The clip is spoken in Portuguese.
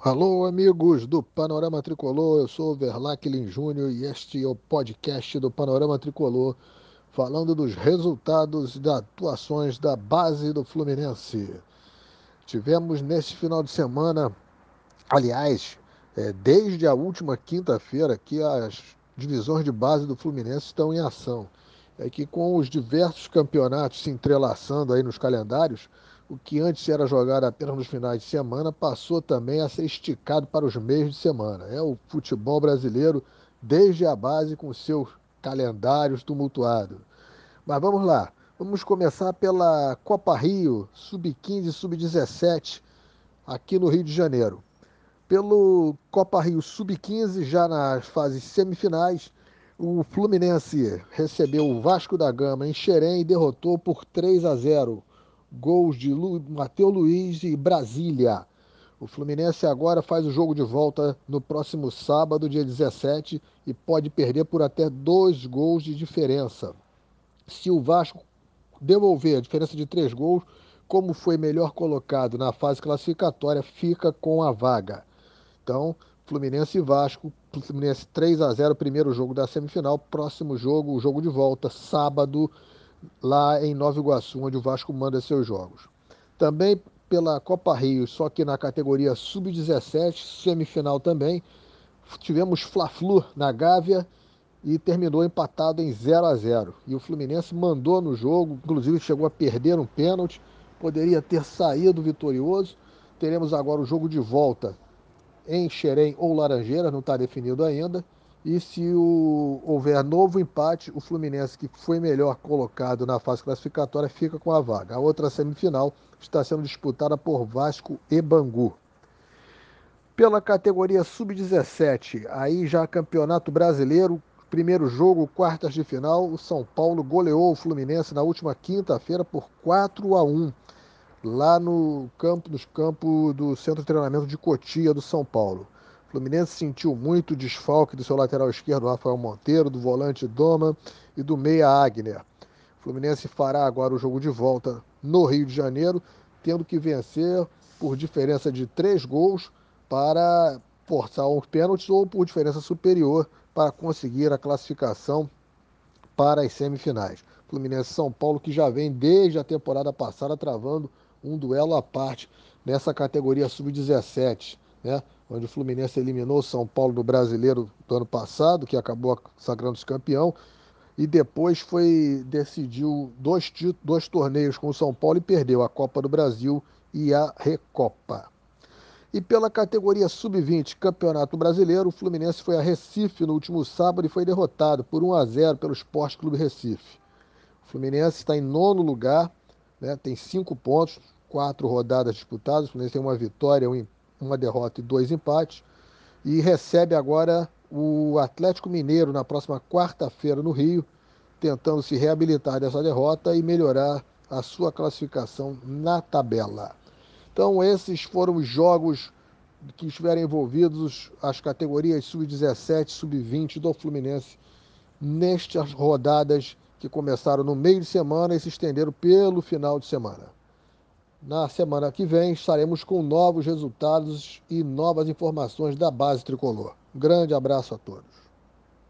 Alô, amigos do Panorama Tricolor, eu sou o Verlacklin Júnior e este é o podcast do Panorama Tricolor, falando dos resultados e das atuações da base do Fluminense. Tivemos neste final de semana, aliás, é, desde a última quinta-feira, que as divisões de base do Fluminense estão em ação. É que com os diversos campeonatos se entrelaçando aí nos calendários, o que antes era jogado apenas nos finais de semana passou também a ser esticado para os meios de semana. É o futebol brasileiro desde a base com seus calendários tumultuados. Mas vamos lá, vamos começar pela Copa Rio Sub-15 e Sub-17 aqui no Rio de Janeiro. Pelo Copa Rio Sub-15, já nas fases semifinais, o Fluminense recebeu o Vasco da Gama em Xerém e derrotou por 3 a 0 gols de Lu, Matheus Luiz e Brasília. O Fluminense agora faz o jogo de volta no próximo sábado, dia 17, e pode perder por até dois gols de diferença. Se o Vasco devolver a diferença de três gols, como foi melhor colocado na fase classificatória, fica com a vaga. Então, Fluminense e Vasco, Fluminense 3 a 0, primeiro jogo da semifinal, próximo jogo, o jogo de volta, sábado, lá em Nova Iguaçu, onde o Vasco manda seus jogos. Também pela Copa Rio, só que na categoria sub-17, semifinal também, tivemos Fla-Flu na Gávea e terminou empatado em 0 a 0. E o Fluminense mandou no jogo, inclusive chegou a perder um pênalti, poderia ter saído vitorioso. Teremos agora o jogo de volta em Xerém ou Laranjeira, não está definido ainda. E se o, houver novo empate, o Fluminense, que foi melhor colocado na fase classificatória, fica com a vaga. A outra semifinal está sendo disputada por Vasco e Bangu. Pela categoria sub-17, aí já Campeonato Brasileiro, primeiro jogo, quartas de final, o São Paulo goleou o Fluminense na última quinta-feira por 4 a 1 lá no campo, nos campos do Centro de Treinamento de Cotia do São Paulo. O Fluminense sentiu muito o desfalque do seu lateral esquerdo, Rafael Monteiro, do volante Doma e do meia Agner. Fluminense fará agora o jogo de volta no Rio de Janeiro, tendo que vencer por diferença de três gols para forçar os pênaltis ou por diferença superior para conseguir a classificação para as semifinais. Fluminense São Paulo que já vem desde a temporada passada travando um duelo à parte nessa categoria sub-17, né? Onde o Fluminense eliminou o São Paulo no Brasileiro do ano passado, que acabou sagrando-se campeão, e depois foi decidiu dois, dois torneios com o São Paulo e perdeu a Copa do Brasil e a Recopa. E pela categoria sub-20 Campeonato Brasileiro, o Fluminense foi a Recife no último sábado e foi derrotado por 1 a 0 pelo Esporte Clube Recife. O Fluminense está em nono lugar, né, tem cinco pontos, quatro rodadas disputadas. O Fluminense tem uma vitória, um empate uma derrota e dois empates. E recebe agora o Atlético Mineiro na próxima quarta-feira no Rio, tentando se reabilitar dessa derrota e melhorar a sua classificação na tabela. Então, esses foram os jogos que estiveram envolvidos as categorias sub-17, sub-20 do Fluminense nestas rodadas que começaram no meio de semana e se estenderam pelo final de semana. Na semana que vem estaremos com novos resultados e novas informações da base tricolor. Grande abraço a todos.